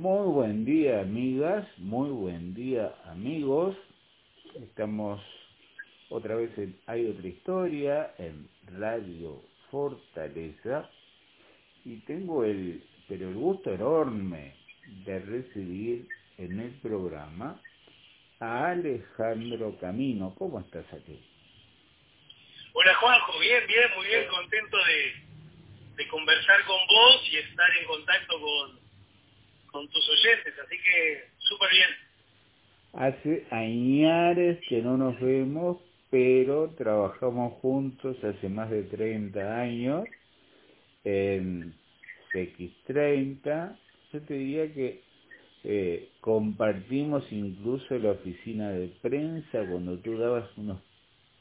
Muy buen día, amigas, muy buen día, amigos. Estamos otra vez en Hay otra historia en Radio Fortaleza y tengo el, pero el gusto enorme de recibir en el programa a Alejandro Camino. ¿Cómo estás aquí? Hola Juanjo, bien, bien, muy bien, contento de, de conversar con vos y estar en contacto con, con tus oyentes, así que súper bien. Hace añares que no nos vemos, pero trabajamos juntos hace más de 30 años en CX30. Yo te diría que eh, compartimos incluso la oficina de prensa cuando tú dabas unos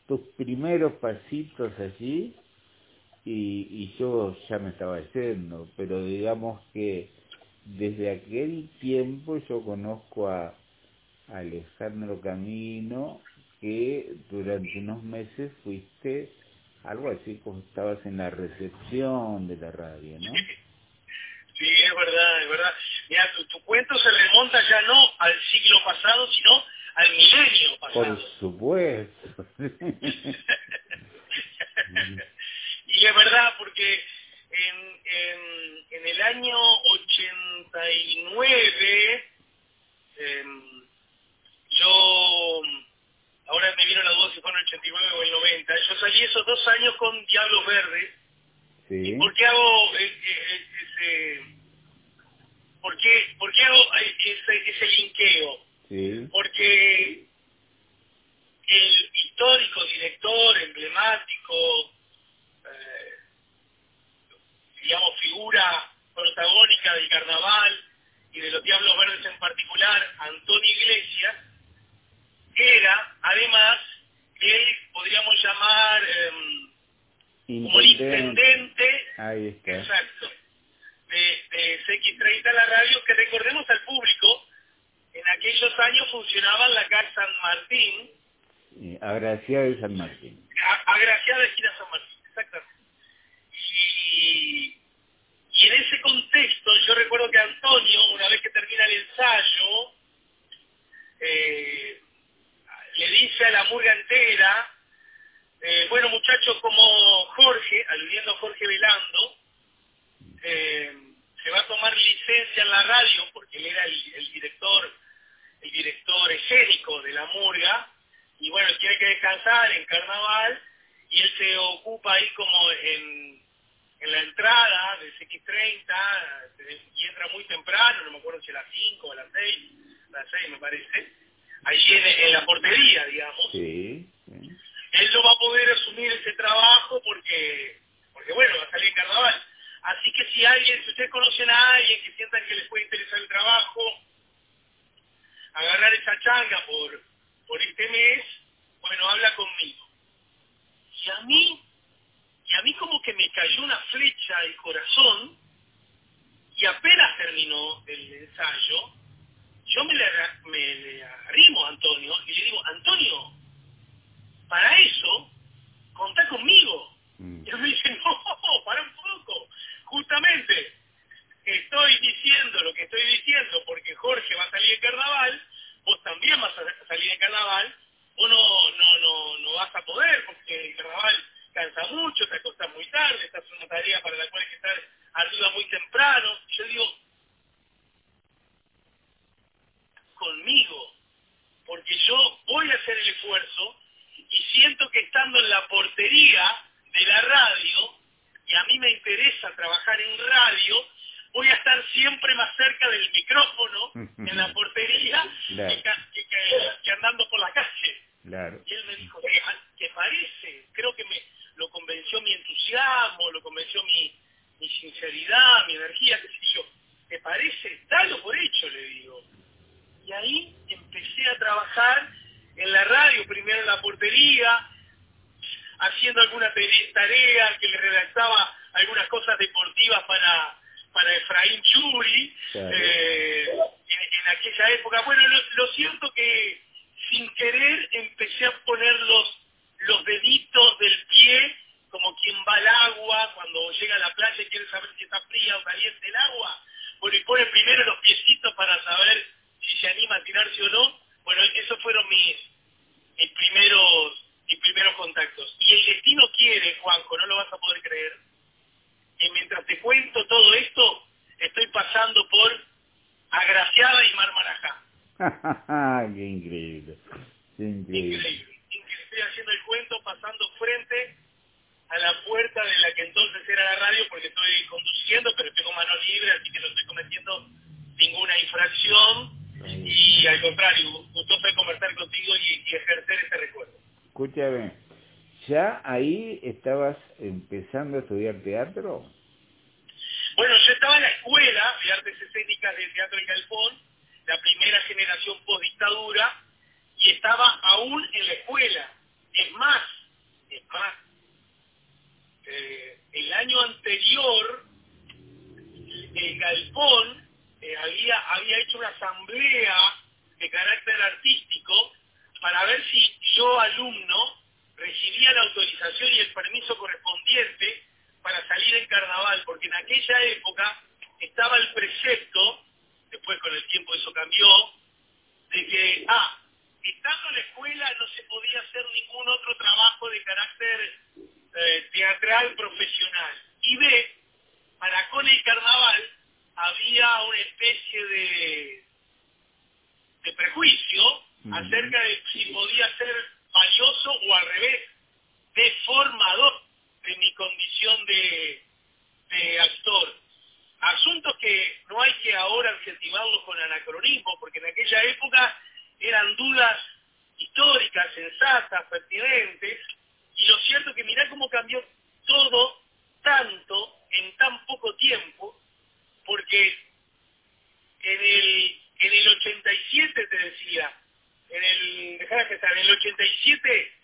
tus primeros pasitos allí y, y yo ya me estaba yendo, pero digamos que desde aquel tiempo yo conozco a Alejandro Camino, que durante unos meses fuiste algo así como estabas en la recepción de la radio, ¿no? Sí, es verdad, es verdad. Mira, tu, tu cuento se remonta ya no al siglo pasado, sino al milenio pasado. Por supuesto. y es verdad, porque en, en, en el año 89, eh, yo, ahora me vino la duda si fue en el 89 o el 90, yo salí esos dos años con Diablos Verdes. Sí. ¿Por qué hago eh, eh, ese... ¿Por qué, por qué hago ese, ese linkeo? Sí. Porque el histórico director emblemático, eh, digamos, figura protagónica del carnaval y de los Diablos Verdes en particular, Antonio Iglesias, era además él, podríamos llamar, eh, como el intendente, Ahí está. exacto, de, de CX30 la radio, que recordemos al público, en aquellos años funcionaba en la calle San Martín, Y Agraciada de San Martín. a- agraciada esquina San Martín, empecé a poner los, los deditos del pie como quien va al agua cuando llega a la playa y quiere saber si está fría o caliente el agua. bueno, y pone primero los piecitos para saber si se anima a tirarse o no. Bueno, esos fueron mis, mis primeros mis primeros contactos. Y el destino quiere, Juanjo, no lo vas a poder creer, que mientras te cuento todo esto, estoy pasando por Agraciada y Mar Marajá. ¡Qué increíble! ¡Qué increíble! Increíble. Estoy haciendo el cuento pasando frente a la puerta de la que entonces era la radio porque estoy conduciendo, pero tengo mano libre, así que no estoy cometiendo ninguna infracción y al contrario, gustoso de conversar contigo y, y ejercer ese recuerdo. Escúchame, ¿ya ahí estabas estudiar teatro? Bueno, yo estaba en la escuela de artes escénicas del Teatro El Galpón, la primera generación post-dictadura, y estaba aún en la escuela. Es más, es más, eh, el año anterior, el Galpón eh, había, había hecho una asamblea de carácter artístico para ver si yo, alumno, recibía la autorización y el permiso correspondiente para salir en carnaval, porque en aquella época estaba el precepto, después con el tiempo eso cambió, de que, ah, estando en la escuela no se podía hacer ningún otro trabajo de carácter eh, teatral profesional. Y B, para con el carnaval había una especie de, de prejuicio acerca de si podía ser valioso o al revés, deformador de mi condición de, de actor. Asuntos que no hay que ahora adjetivarlos con anacronismo, porque en aquella época eran dudas históricas, sensatas, pertinentes, y lo cierto que mirá cómo cambió todo tanto en tan poco tiempo, porque en el, en el 87 te decía, en el, en el 87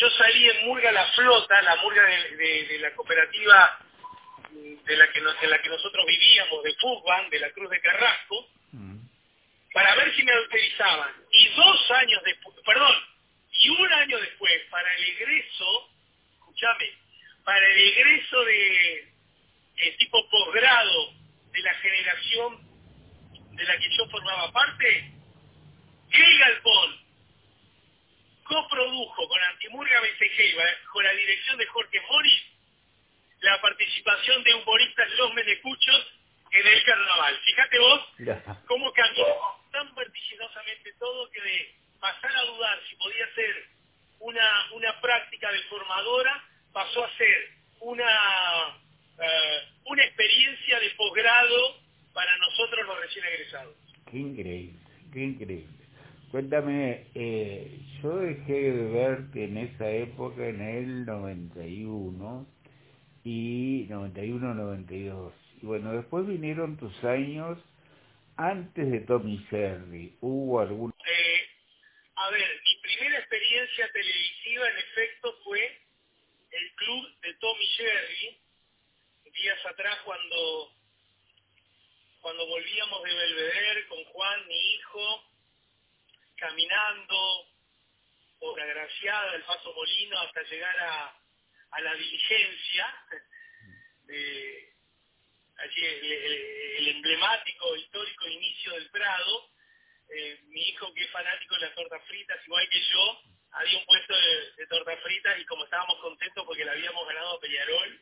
yo salí en Murga La Flota, la Murga de, la cooperativa de la, que en la que nosotros vivíamos, de fútbol, de la Cruz de Carrasco, mm. para ver si me autorizaban. Y dos años después, perdón, y un año después, para el egreso, escúchame, para el egreso de tipo posgrado de la generación de la que yo formaba parte, el Galpón coprodujo con Antimurga Becejeva, con la dirección de Jorge Mori, la participación de humoristas Los Menecuchos en el carnaval. Fíjate vos cómo cambió tan vertiginosamente todo que de pasar a dudar si podía ser una, una práctica deformadora, pasó a ser una, eh, una experiencia de posgrado para nosotros los recién egresados. Qué increíble, qué increíble. Cuéntame, eh, yo dejé de verte en esa época, en el 91 y 91-92. Y bueno, después vinieron tus años antes de Tommy Jerry. ¿Hubo algún...? Eh, a ver, mi primera experiencia televisiva en efecto fue el club de Tommy Jerry, días atrás cuando, cuando volvíamos de Belvedere con Juan, mi hijo, caminando Agraciada, el Paso Molino, hasta llegar a, a la diligencia, de, allí el, emblemático, histórico inicio del Prado. Eh, mi hijo, que es fanático de las tortas fritas, igual que yo, había un puesto de, tortas fritas y como estábamos contentos porque le habíamos ganado a Peñarol,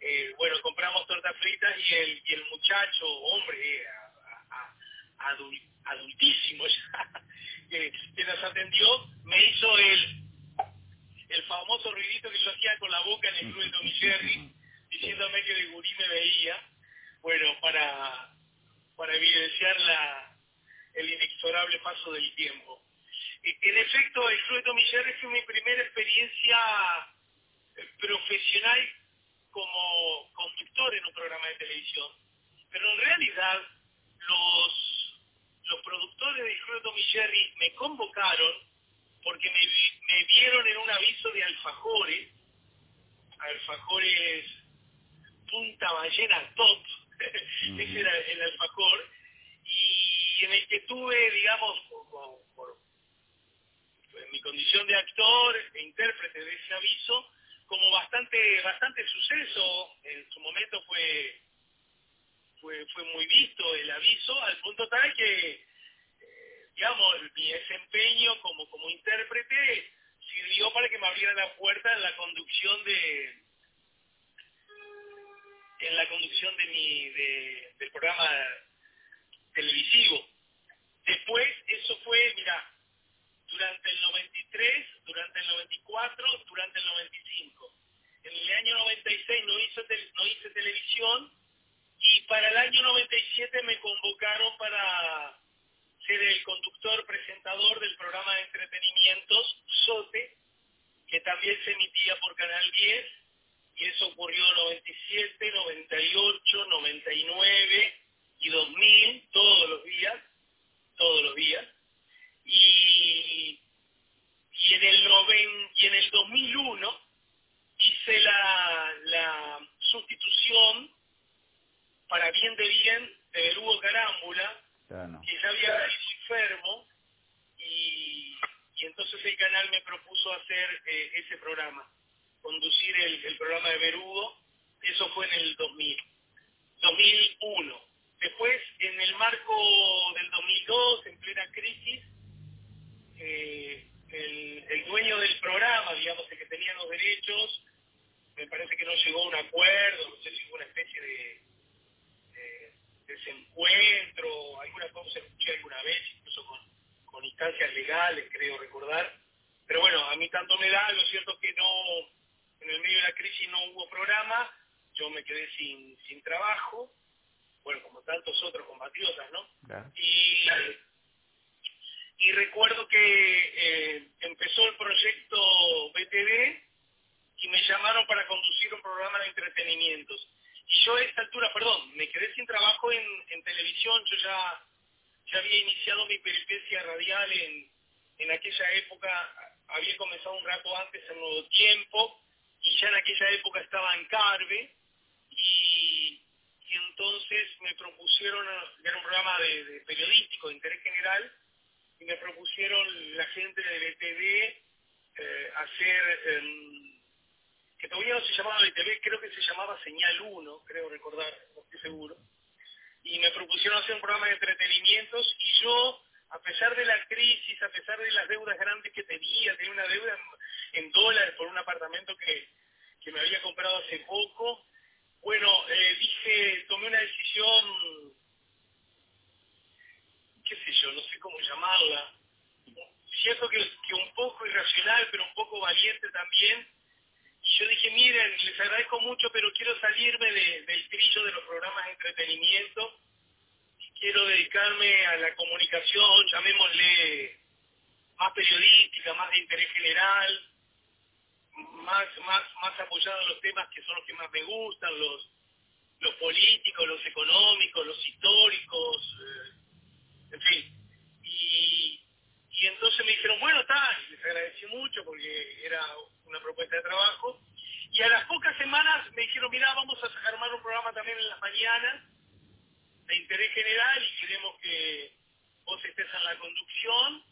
eh, bueno, compramos tortas fritas y el, y el muchacho, hombre, eh, adultísimo ya, que, nos atendió, me hizo el, el famoso ruidito que yo hacía con la boca en el club de Tommy diciéndome que de gurí me veía, bueno, para, para evidenciar la, el inexorable paso del tiempo. En efecto, el club de Tommy fue mi primera experiencia eh, profesional como conductor en un programa de televisión, pero en realidad los los productores del Club Tommy Jerry me convocaron porque me, vieron en un aviso de alfajores, alfajores Punta Ballena Top, ese era el alfajor, y en el que tuve, digamos, por, en mi condición de actor e intérprete de ese aviso, como bastante bastante suceso, en su momento fue fue, muy visto el aviso, al punto tal que, eh, digamos, mi desempeño como, como intérprete sirvió para que me abriera la puerta en la conducción de en la conducción de mi de, del programa televisivo. Después, eso fue, mira, durante el 93, durante el 94, durante el 95. En el año 96 no hice, no hice televisión y para el año 97 me convocaron para ser el conductor presentador del programa de entretenimientos SOTE, que también se emitía por Canal 10, y eso ocurrió en 97, 98, 99 y 2000, todos los días, todos los días. Y, en, el noven, y en el 2001 hice la, la sustitución para bien de bien de Belugo Carámbula, que ya había sido enfermo, y, y, entonces el canal me propuso hacer eh, ese programa, conducir el, el programa de Berugo, eso fue en el 2000, 2001. Después, en el marco del 2002, en plena crisis, eh, el, el, dueño del programa, digamos, el que tenía los derechos, me parece que no llegó a un acuerdo, no sé si fue una especie de desencuentro, alguna cosa escuché alguna vez, incluso con, con instancias legales, creo recordar. Pero bueno, a mí tanto me da, lo cierto es que no, en el medio de la crisis no hubo programa, yo me quedé sin, sin trabajo, bueno, como tantos otros compatriotas, ¿no? Y, y recuerdo que eh, empezó el proyecto BTV y me llamaron para conducir un programa de entretenimientos. Y yo a esta altura, perdón, me quedé sin trabajo en, en televisión, yo ya, ya había iniciado mi peripecia radial en, en aquella época, había comenzado un rato antes en Nuevo Tiempo, y ya en aquella época estaba en Carve, y, y entonces me propusieron, era un programa de, periodístico de interés general, y me propusieron la gente de BTV eh, hacer, eh, que todavía no se llamaba BTV, creo que se llamaba Señal 1, creo recordar, no estoy seguro, y me propusieron hacer un programa de entretenimientos, y yo, a pesar de la crisis, a pesar de las deudas grandes que tenía, tenía una deuda en, dólares por un apartamento que, que me había comprado hace poco, bueno, eh, dije, tomé una decisión, qué sé yo, no sé cómo llamarla, cierto que, un poco irracional, pero un poco valiente también, yo dije, miren, les agradezco mucho, pero quiero salirme de, del trillo de los programas de entretenimiento, quiero dedicarme a la comunicación, llamémosle más periodística, más de interés general, más, más, más apoyado en los temas que son los que más me gustan, los, los políticos, los económicos, los históricos, eh, en fin. Y, y entonces me dijeron, bueno, está, les agradecí mucho porque era una propuesta de trabajo. Y a las pocas semanas me dijeron, mira, vamos a armar un programa también en las mañanas de interés general y queremos que vos estés en la conducción.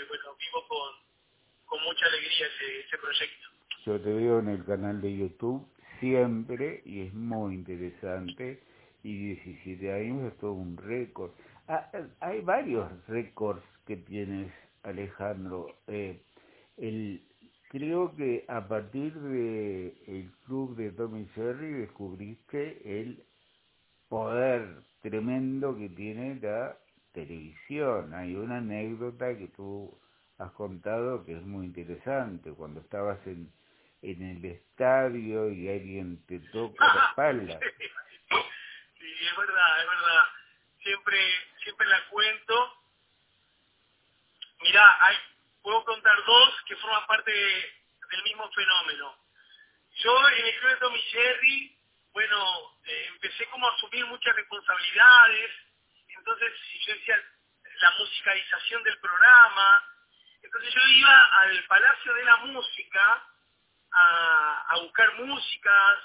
Eh, bueno, vivo con, con mucha alegría ese, ese proyecto. Yo te veo en el canal de YouTube siempre y es muy interesante y 17 años es todo un récord. Ah, hay varios récords que tienes, Alejandro. Eh, el, creo que a partir de el club de Tommy Jerry descubriste el poder tremendo que tiene la televisión. Hay una anécdota que tú has contado que es muy interesante, cuando estabas en, en el estadio y alguien te toca la espalda. Sí, es verdad, es verdad. Siempre, siempre la cuento. Mirá, hay, puedo contar dos que forman parte del mismo fenómeno. Yo en el club de Tommy Jerry, bueno, eh, empecé como a asumir muchas responsabilidades, entonces yo decía la musicalización del programa, entonces yo iba al Palacio de la Música a, a buscar músicas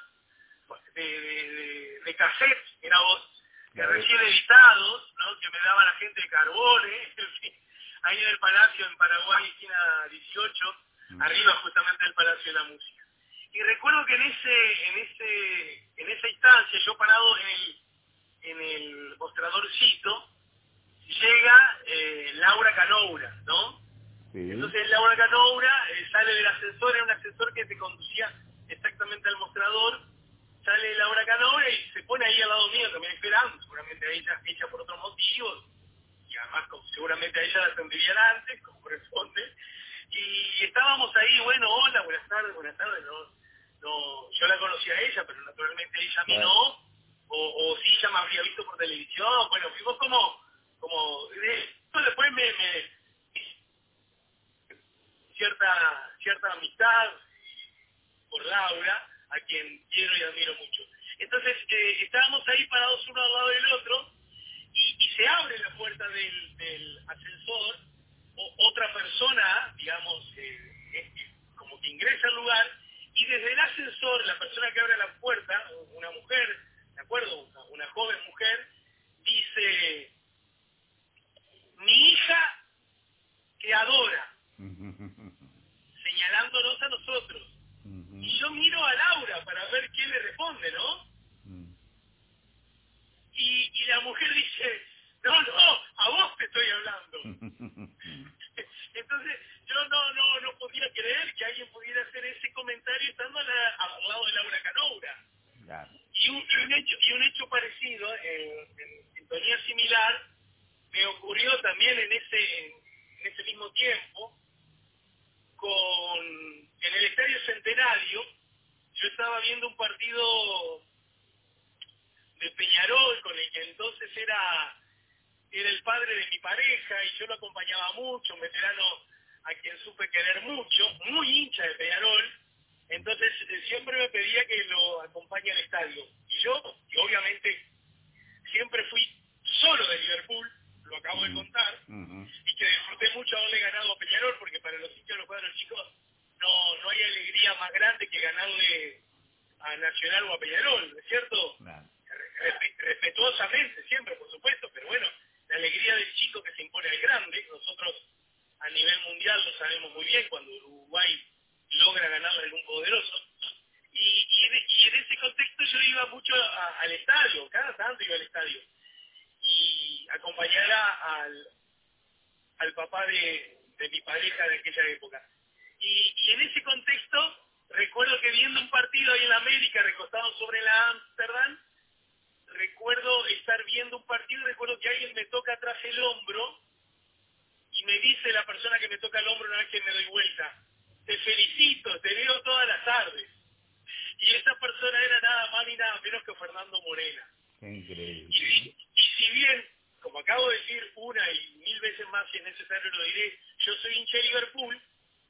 de, de, de, cassettes, era vos, de recién editados, ¿no? que me daba la gente de Carbone, ahí en el Palacio en Paraguay, esquina 18, mm. arriba justamente del Palacio de la Música. Y recuerdo que en ese, en ese, en esa instancia, yo parado en el, en el mostradorcito, llega eh, Laura Canoura, ¿no? Entonces Laura Canoura eh, sale del ascensor, era un ascensor que te conducía exactamente al mostrador, sale Laura Canoura y se pone ahí al lado mío también esperando, seguramente a ella, ella por otros motivos, y además seguramente a ella la atenderían antes, como corresponde, y estábamos ahí, bueno, hola, buenas tardes, buenas tardes, no, no, yo la conocía a ella, pero naturalmente ella a mí no, o, o sí, ella me habría visto por televisión, bueno, fuimos como, como, después me, me cierta, cierta amistad por Laura, a quien quiero y admiro mucho. Entonces, eh, estábamos ahí parados uno al lado del otro, y, se abre la puerta del, del ascensor, o, otra persona, digamos, eh, como que ingresa al lugar, y desde el ascensor, la persona que abre la puerta, una mujer, ¿de acuerdo? Una, una joven mujer, dice, mi hija que adora, señalándonos a nosotros. Y yo miro a Laura para ver qué le responde, ¿no? y, y la mujer dice, no, no, a vos te estoy hablando. Entonces, yo no, no, no podía creer que alguien pudiera hacer ese comentario estando al lado de Laura Canoura. Y, un, y, un, hecho, y un hecho parecido, en, en sintonía similar, me ocurrió también en ese, en ese mismo tiempo, con en el Estadio Centenario, yo estaba viendo un partido de Peñarol, con el que entonces era era el padre de mi pareja y yo lo acompañaba mucho, un veterano a quien supe querer mucho, muy hincha de Peñarol, entonces eh, siempre me pedía que lo acompañe al estadio. Y yo, que obviamente siempre fui solo de Liverpool, lo acabo de contar, y que disfruté mucho haberle ganado a Peñarol, porque para los hinchas de los cuadros chicos no, no hay alegría más grande que ganarle a Nacional o a Peñarol, ¿no es cierto? Respetuosamente, siempre, por supuesto, pero bueno, la alegría del chico que se impone al grande. Nosotros a nivel mundial lo sabemos muy bien cuando Uruguay logra ganarle algún poderoso. Y, y, en ese contexto yo iba mucho al estadio, cada tanto iba al estadio. Y acompañar al, al papá de, de mi pareja de aquella época. Y, y en ese contexto recuerdo que viendo un partido ahí en América recostado sobre la Amsterdam, recuerdo estar viendo un partido y recuerdo que alguien me toca atrás el hombro y me dice la persona que me toca el hombro una vez que me doy vuelta, te felicito, te veo todas las tardes. Y esa persona era nada más ni nada menos que Fernando Morena. Increíble. Y, y si bien, como acabo de decir una y mil veces más si es necesario lo diré, yo soy hincha de Liverpool,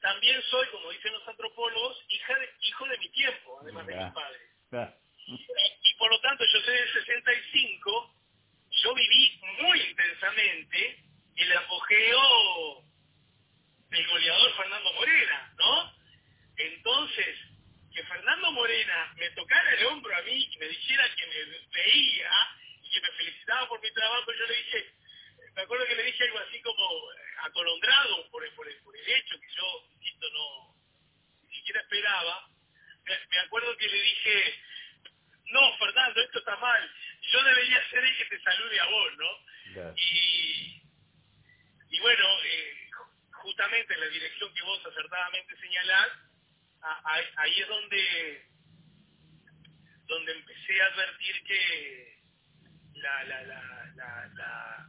también soy, como dicen los antropólogos, hija de, hijo de mi tiempo, además de mis padres. Y por lo tanto, yo soy del 65, yo viví muy intensamente el apogeo del goleador Fernando Morena, ¿no? Entonces, que Fernando Morena me tocara el hombro a mí y me dijera que me veía y que me felicitaba por mi trabajo, yo le dije, me acuerdo que le dije algo así como atolondrado por el, por el, por el hecho que yo, insisto, no ni siquiera esperaba. Me, me acuerdo que le dije, no, Fernando, esto está mal, yo debería ser el que te salude a vos, ¿no? Y, y bueno, eh, justamente en la dirección que vos acertadamente señalás, a, a, ahí es donde donde empecé a advertir que la, la, la, la, la,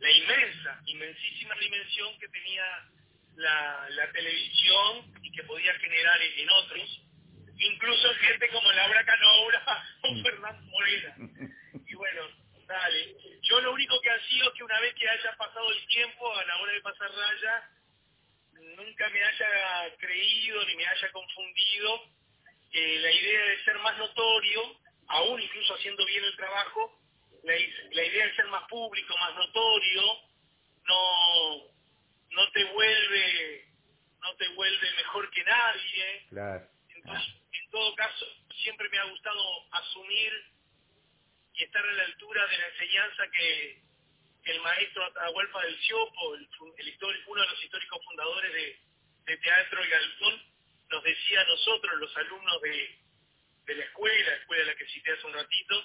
la inmensa, inmensísima dimensión que tenía la, la televisión y que podía generar en otros, incluso gente como Laura Canobra o Mm. Fernando Morena. Y bueno, dale. Yo lo único que ha sido es que una vez que haya pasado el tiempo, a la hora de pasar raya, nunca me haya creído ni me haya confundido eh, la idea de ser más notorio, aún incluso haciendo bien el trabajo, la, is- la idea de ser más público, más notorio, no, no te vuelve no te vuelve mejor que nadie. Claro. Entonces, en todo caso, siempre me ha gustado asumir y estar a la altura de la enseñanza que el maestro Atahualpa del Siopo, el, el uno de los históricos fundadores de, de Teatro y Galpón, nos decía a nosotros, los alumnos de, de la escuela, escuela a la que cité hace un ratito,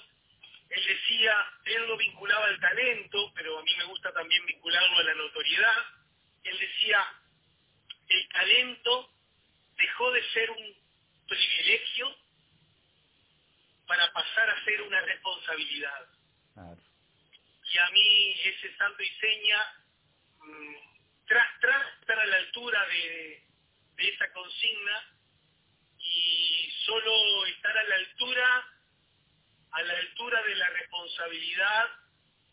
él decía, él lo vinculaba al talento, pero a mí me gusta también vincularlo a la notoriedad. Él decía, el talento dejó de ser un privilegio para pasar a ser una responsabilidad. Claro. Y a mí ese santo y seña, mm, tras, tras estar a la altura de, de esa consigna y solo estar a la altura, a la altura de la responsabilidad,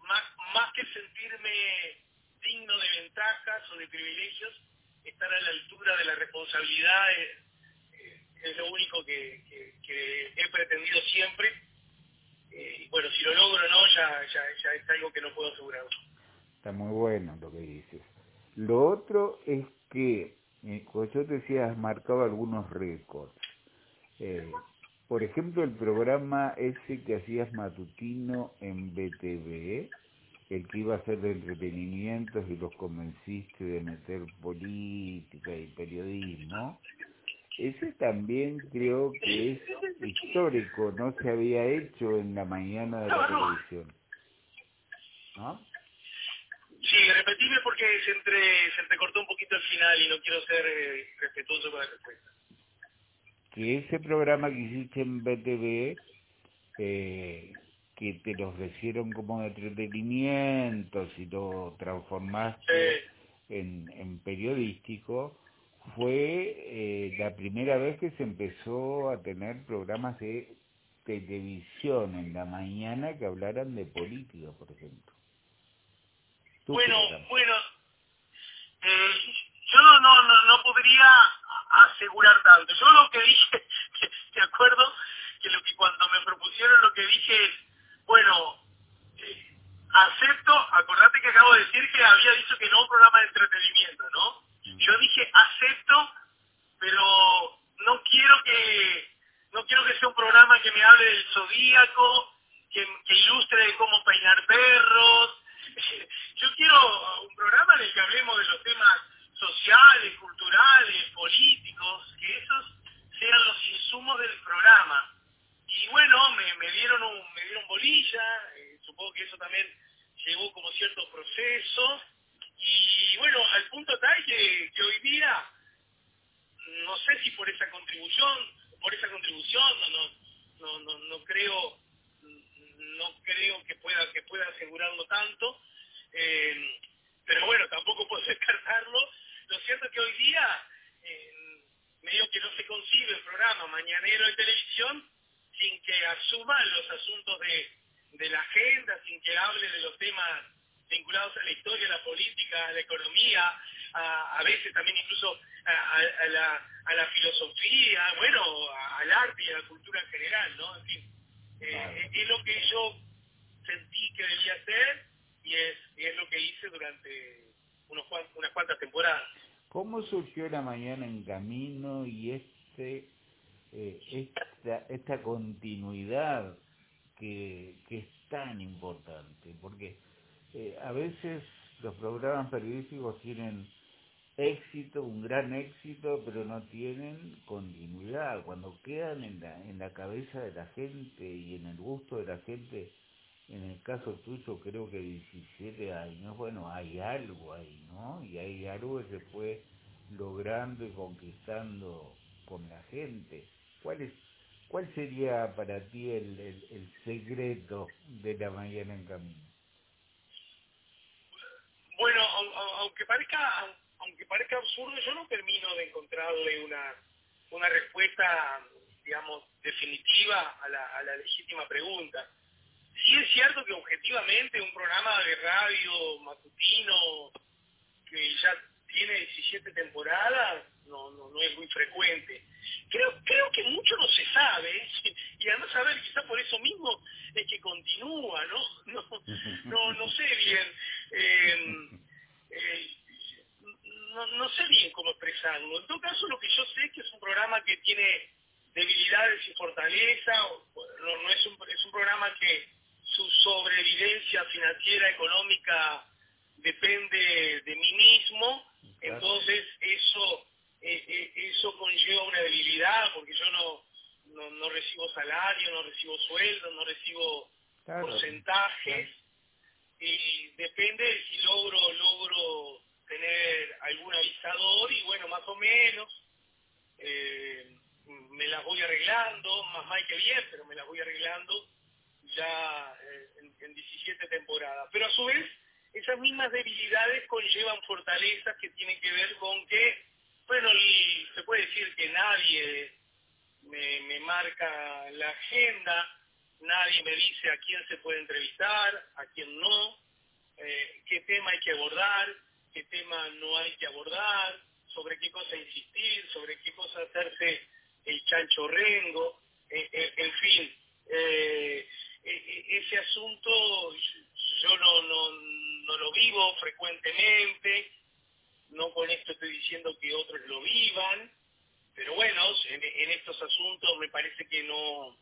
más, más que sentirme digno de ventajas o de privilegios, estar a la altura de la responsabilidad es, lo único que he pretendido siempre. Eh, y bueno, si lo logro o no, ya, ya, ya es algo que no puedo asegurar. Está muy bueno lo que dices. Lo otro es que, eh, como yo te decía, has marcado algunos récords. Eh, por ejemplo, el programa ese que hacías matutino en BTV, el que iba a ser de entretenimientos y los convenciste de meter política y periodismo, ese también creo que es histórico, no se había hecho en la mañana de la televisión. ¿No? Sí, repetime porque se, entre, se entrecortó un poquito el final y no quiero ser eh, respetuoso con la respuesta. que ese programa que hiciste en BTV, eh, que te lo ofrecieron como de entretenimiento, si lo transformaste en, en periodístico, fue eh, la primera vez que se empezó a tener programas de televisión en la mañana que hablaran de política, por ejemplo. Bueno, bueno, eh, yo no, no, no, no podría asegurar tanto. Yo lo que dije, de acuerdo, que lo que cuando me propusieron lo que dije es, bueno, eh, acepto, acordate que acabo de decir que había dicho que no un programa de entretenimiento, ¿no? Yo dije acepto, pero no quiero que no quiero que sea un programa que me hable del zodíaco, que, que ilustre cómo peinar perros. Yo quiero un programa en el que hablemos de los temas sociales, culturales, políticos, que esos sean los insumos del programa. Y bueno, me, me dieron un, bolilla, eh, supongo que eso también llevó como cierto proceso. Y bueno, al punto tal que, que hoy día, no sé si por esa contribución, por esa contribución, no, no, no, no, no creo, no creo que pueda, que pueda asegurarlo tanto, eh, pero bueno, tampoco puedo descartarlo. Lo cierto es que hoy día, eh, medio que no se concibe el programa mañanero de televisión sin que asuma los asuntos de, de la agenda, sin que hable de los temas vinculados a la historia, a la política, a la economía, a, a veces también incluso a, a- a la, a la filosofía, bueno, al arte y a la cultura en general, ¿no? En fin, eh, es- es lo que yo sentí que debía hacer y es, y es lo que hice durante unos, unas cuantas temporadas. ¿Cómo surgió la mañana en camino y este eh, esta, continuidad que, que es tan importante? Porque eh, a veces los programas periodísticos tienen éxito, un gran éxito, pero no tienen continuidad. Cuando quedan en la, en la cabeza de la gente y en el gusto de la gente, en el caso tuyo creo que 17 años, bueno, hay algo ahí, ¿no? Y hay algo que se fue logrando y conquistando con la gente. ¿Cuál es cuál sería para ti el, el, secreto de la mañana en camino? Bueno, au- au- aunque parezca, aunque parezca absurdo, yo no termino de encontrarle una, una respuesta, digamos, definitiva a la, a la legítima pregunta. Sí es cierto que objetivamente un programa de radio matutino que ya tiene 17 temporadas no, no, no es muy frecuente. Creo, creo que mucho no se sabe, y además saber quizá por eso mismo es que continúa, ¿no? No, no, no sé bien. Eh, eh, no, no sé bien cómo expresarlo caso, lo que yo sé es que es un programa que tiene debilidades y fortaleza, no, no es, un, es un programa que su sobrevivencia financiera, económica, depende de mí mismo, entonces eso eh, eh, eso conlleva una debilidad porque yo no, no, no recibo salario, no recibo sueldo, no recibo porcentajes y depende de si logro logro tener algún avisador y bueno, más o menos eh, me las voy arreglando, más mal que bien, pero me las voy arreglando ya en, en 17 temporadas. Pero a su vez, esas mismas debilidades conllevan fortalezas que tienen que ver con que, bueno, y se puede decir que nadie me, me marca la agenda, nadie me dice a quién se puede entrevistar, a quién no, eh, qué tema hay que abordar, qué tema no hay que abordar, sobre qué cosa insistir, sobre qué cosa hacerse el chancho rengo, eh, eh, en fin, eh, e, e, ese asunto yo no, no, no lo vivo frecuentemente, no con esto estoy diciendo que otros lo vivan, pero bueno, en, en estos asuntos me parece que no,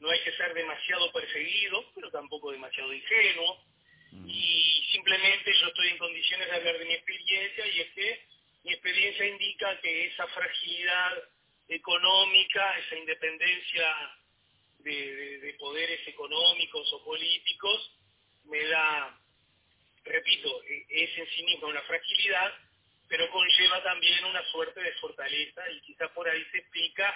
no hay que ser demasiado perseguido, pero tampoco demasiado ingenuo, mm. y simplemente yo estoy en condiciones de hablar de mi experiencia y es que mi experiencia indica que esa fragilidad económica, esa independencia de, de, poderes económicos o políticos, me da, repito, e, es en sí misma una fragilidad, pero conlleva también una suerte de fortaleza y quizá por ahí se explica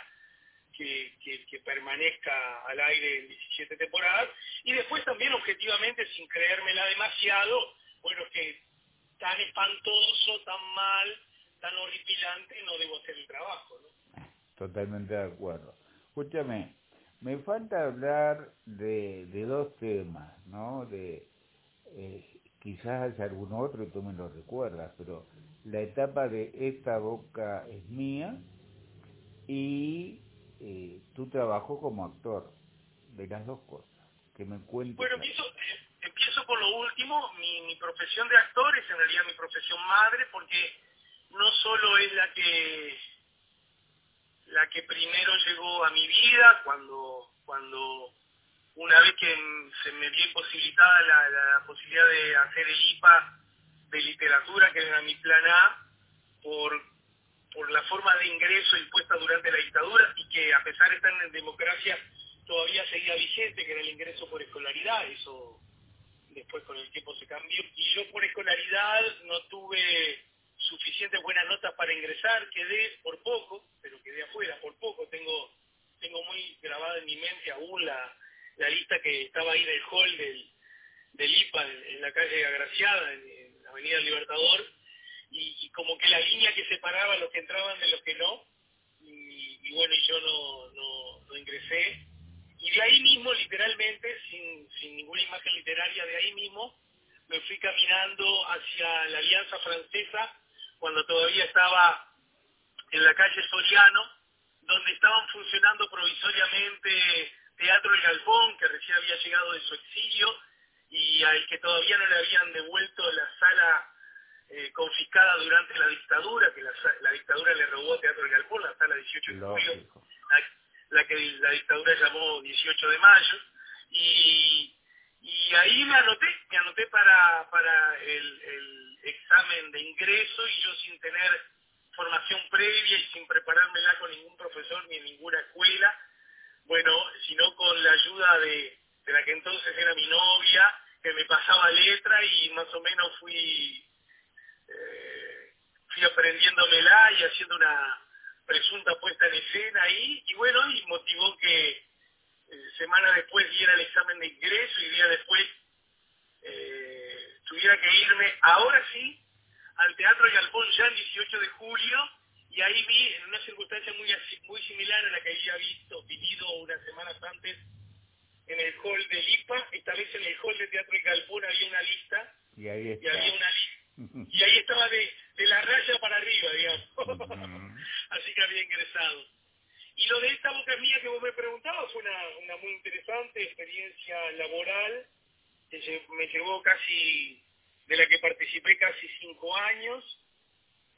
que, que, permanezca al aire en 17 temporadas y después también objetivamente sin creérmela demasiado, bueno, que tan espantoso, tan mal, tan horripilante no debo hacer el trabajo. ¿no? Totalmente de acuerdo. Escúchame, me falta hablar de, de dos temas, ¿no? De, eh, quizás y tú me lo recuerdas, pero la etapa de esta boca es mía y eh, tu trabajo como actor, de las dos cosas, que me cuentes. Bueno, empiezo, eh, empiezo por lo último, mi, mi profesión de actor es en realidad mi profesión madre, porque no solo es la que la que primero llegó a mi vida cuando cuando una vez que se me vio imposibilitada la, la, posibilidad de hacer el IPA de literatura, que era mi plan A, por, por la forma de ingreso impuesta durante la dictadura y que a pesar de estar en democracia todavía seguía vigente, que era el ingreso por escolaridad, eso después con el tiempo se cambió, y yo por escolaridad no tuve suficientes buenas notas para ingresar, quedé por poco, pero quedé afuera por poco, tengo tengo muy grabada en mi mente aún la, la lista que estaba ahí en el hall del, del IPA, en, la calle Agraciada, Avenida Libertador, y, como que la línea que separaba los que entraban de los que no, y, bueno, y yo no, no, ingresé. Y de ahí mismo, literalmente, sin, sin ninguna imagen literaria, de ahí mismo, me fui caminando hacia la Alianza Francesa, cuando todavía estaba en la calle Soriano, donde estaban funcionando provisoriamente Teatro El Galpón, que recién había llegado de su exilio, y al que todavía no le habían devuelto la sala eh, confiscada durante la dictadura, que la, la, dictadura le robó a Teatro El Galpón, la sala 18 de julio, la, la, que la dictadura llamó 18 de mayo, y, y ahí me anoté, me anoté para, para el, el examen de ingreso y yo sin tener formación previa y sin preparármela con ningún profesor ni en ninguna escuela, bueno, sino con la ayuda de, de la que entonces era mi novia, que me pasaba letra y más o menos fui, eh, fui aprendiéndomela y haciendo una presunta puesta en escena ahí, y bueno, y motivó que eh, semana después diera el examen de ingreso y día después eh, tuviera que irme, ahora sí, al Teatro Galpón ya el 18 de julio. Y ahí vi en una circunstancia muy, muy similar a la que había visto, vivido unas semanas antes en el hall de Lipa, esta vez en el hall de Teatro Galpón había una lista y, ahí y había una y ahí estaba de, de la raya para arriba, digamos. Así que había ingresado. Y lo de esta boca mía que vos me preguntabas fue una, una muy interesante experiencia laboral que me llevó casi, de la que participé casi cinco años.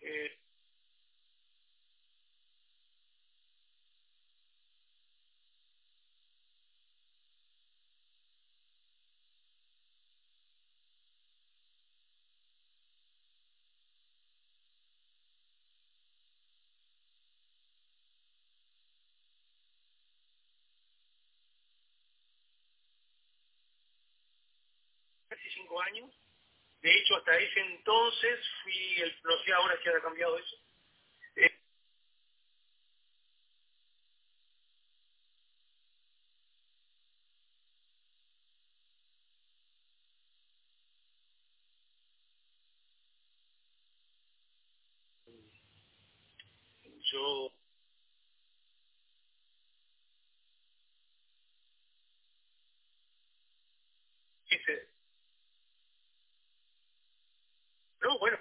Eh, cinco años. De hecho, hasta ese entonces fui el, no sé ahora si ha cambiado eso. Eh, yo ese No, bueno.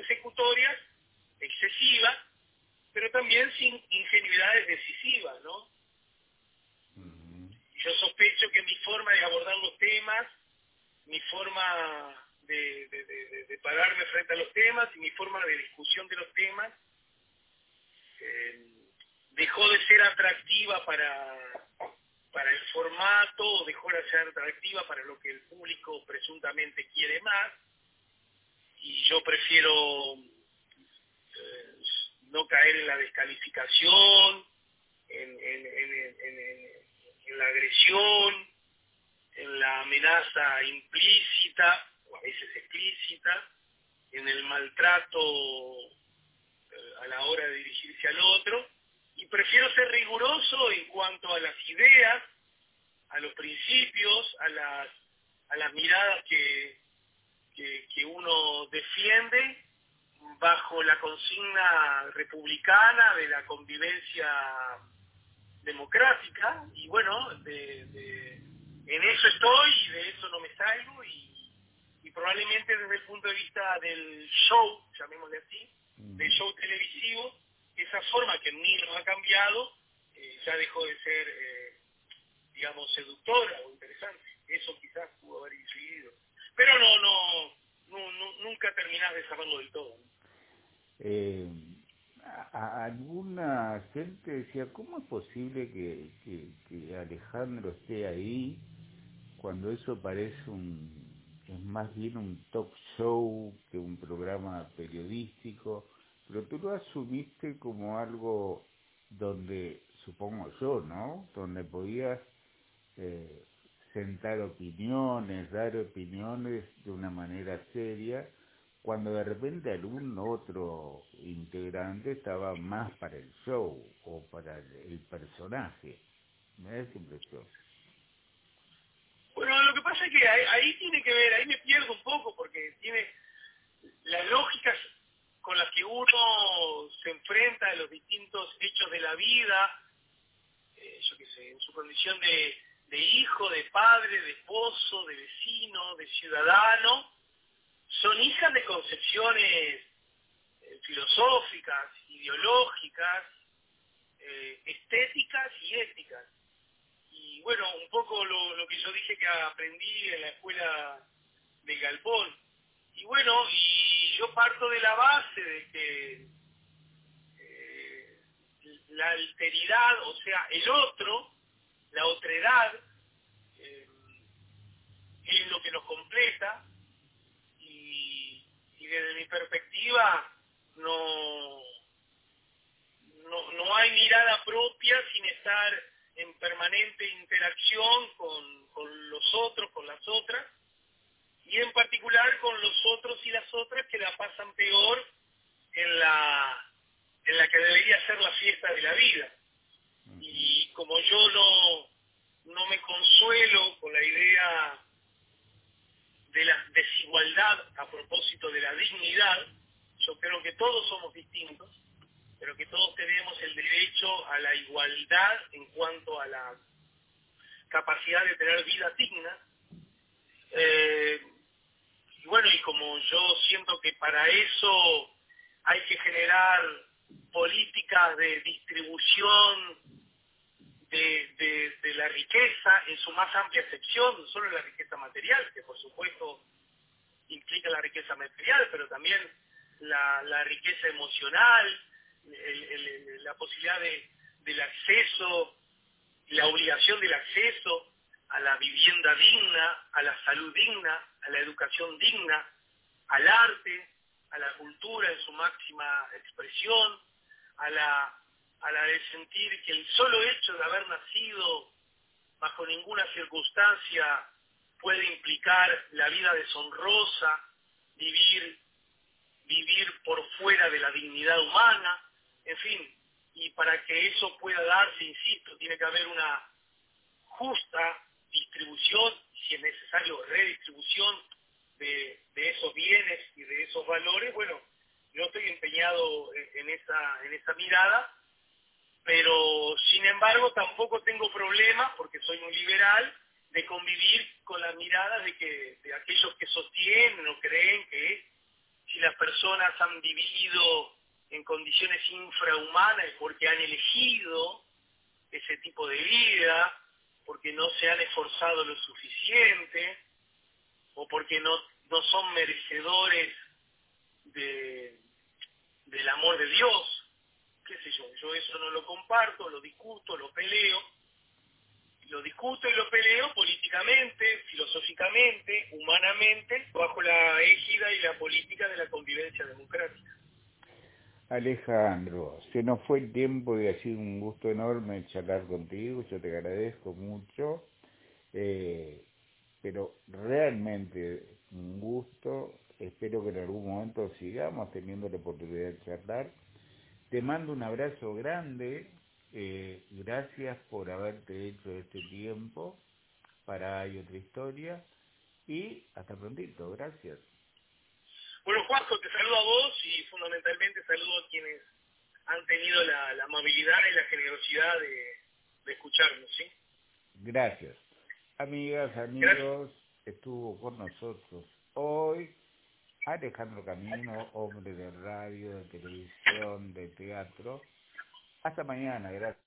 Persecutorias excesivas, pero también sin ingenuidades decisivas, ¿no? Yo sospecho que mi forma de abordar los temas, mi forma de, de, pararme frente a los temas y mi forma de discusión de los temas eh, dejó de ser atractiva para, para el formato, dejó de ser atractiva para lo que el público presuntamente quiere más y yo prefiero eh, no caer en la descalificación, en, la agresión, en la amenaza implícita o a veces explícita, en el maltrato eh, a la hora de dirigirse al otro, y prefiero ser riguroso en cuanto a las ideas, a los principios, a las, a las miradas que, que, uno defiende bajo la consigna republicana de la convivencia democrática. Y bueno, de, en eso estoy y de eso no me salgo. Y, probablemente desde el punto de vista del show, llamémosle así, del show televisivo, esa forma que en mí no ha cambiado eh, ya dejó de ser, eh, digamos, seductora o interesante. Eso quizás pudo haber pero no, no, nunca terminás de saberlo del todo. Eh, alguna gente decía, ¿cómo es posible que, que, Alejandro esté ahí cuando eso parece un, es más bien un talk show que un programa periodístico? Pero tú lo asumiste como algo donde, supongo yo, ¿no? Donde podías eh, sentar opiniones, dar opiniones de una manera seria, cuando de repente algún otro integrante estaba más para el show o para el personaje. Me da esa impresión. Bueno, lo que pasa es que ahí, tiene que ver, ahí me pierdo un poco porque tiene las lógicas con las que uno se enfrenta a los distintos hechos de la vida, eh, yo qué sé, en su condición de, de hijo, de padre, de esposo, de vecino, de ciudadano, son hijas de concepciones eh, filosóficas, ideológicas, eh, estéticas y éticas. Y bueno, un poco lo, que yo dije que aprendí en la escuela de Galpón, y bueno, y yo parto de la base de que eh, la alteridad, o sea, el otro, la otredad, eh, es lo que nos completa y, y desde mi perspectiva no, no, no hay mirada propia sin estar en permanente interacción con, con los otros, con las otras, y en particular con los otros y las otras que la pasan peor en la, en la que debería ser la fiesta de la vida. Y como yo no, no me consuelo con la idea de la desigualdad a propósito de la dignidad, yo creo que todos somos distintos, pero que todos tenemos el derecho a la igualdad en cuanto a la capacidad de tener vida digna. Eh, y bueno, y como yo siento que para eso hay que generar políticas de distribución de, de, la riqueza en su más amplia excepción, no solo la riqueza material, que por supuesto implica la riqueza material, pero también la, la riqueza emocional, la posibilidad de, del acceso, la obligación del acceso a la vivienda digna, a la salud digna, a la educación digna, al arte, a la cultura en su máxima expresión, a la, a la de sentir que el solo hecho de haber nacido bajo ninguna circunstancia puede implicar la vida deshonrosa, vivir, vivir por fuera de la dignidad humana, en fin, y para que eso pueda darse, insisto, tiene que haber una justa distribución, si es necesario redistribución de, esos bienes y de esos valores, bueno, yo estoy empeñado en esa, en esa mirada, pero sin embargo tampoco tengo problema, porque soy un liberal, de convivir con la mirada de que de aquellos que sostienen o creen que si las personas han vivido en condiciones infrahumanas porque han elegido ese tipo de vida, porque no se han esforzado lo suficiente o porque no, no son merecedores de, del amor de Dios, yo eso no lo comparto, lo discuto, lo peleo, lo discuto y lo peleo políticamente, filosóficamente, humanamente, bajo la égida y la política de la convivencia democrática. Alejandro, se nos fue el tiempo y ha sido un gusto enorme charlar contigo, yo te agradezco mucho, eh, pero realmente un gusto, espero que en algún momento sigamos teniendo la oportunidad de charlar. Te mando un abrazo grande, eh, gracias por haberte hecho este tiempo para Hay Otra Historia y hasta prontito, gracias. Bueno, Juanjo, te saludo a vos y fundamentalmente saludo a quienes han tenido la, la amabilidad y la generosidad de, de escucharnos, ¿sí? Gracias. Amigas, amigos, estuvo con nosotros hoy Alejandro Camino, hombre de radio, de televisión, de teatro. Hasta mañana, gracias.